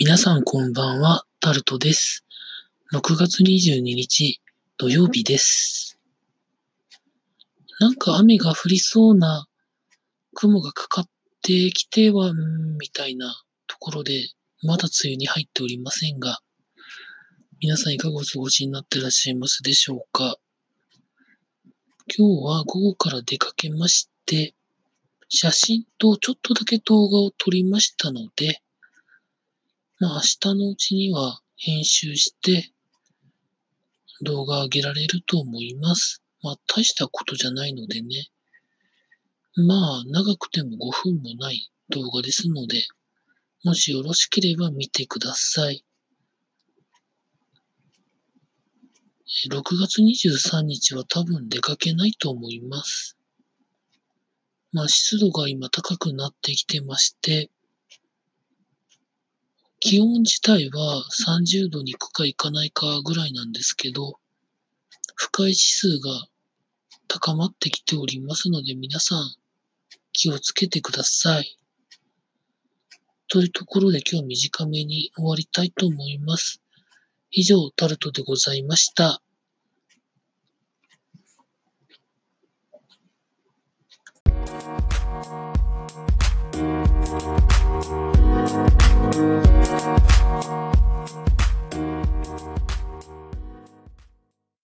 皆さんこんばんは、タルトです。6月22日土曜日です。なんか雨が降りそうな雲がかかってきては、みたいなところで、まだ梅雨に入っておりませんが、皆さんいかがお過ごしになってらっしゃいますでしょうか今日は午後から出かけまして、写真とちょっとだけ動画を撮りましたので、まあ明日のうちには編集して動画上げられると思います。まあ大したことじゃないのでね。まあ長くても5分もない動画ですので、もしよろしければ見てください。6月23日は多分出かけないと思います。まあ湿度が今高くなってきてまして、気温自体は30度に行くか行かないかぐらいなんですけど、不快指数が高まってきておりますので皆さん気をつけてください。というところで今日短めに終わりたいと思います。以上、タルトでございました。「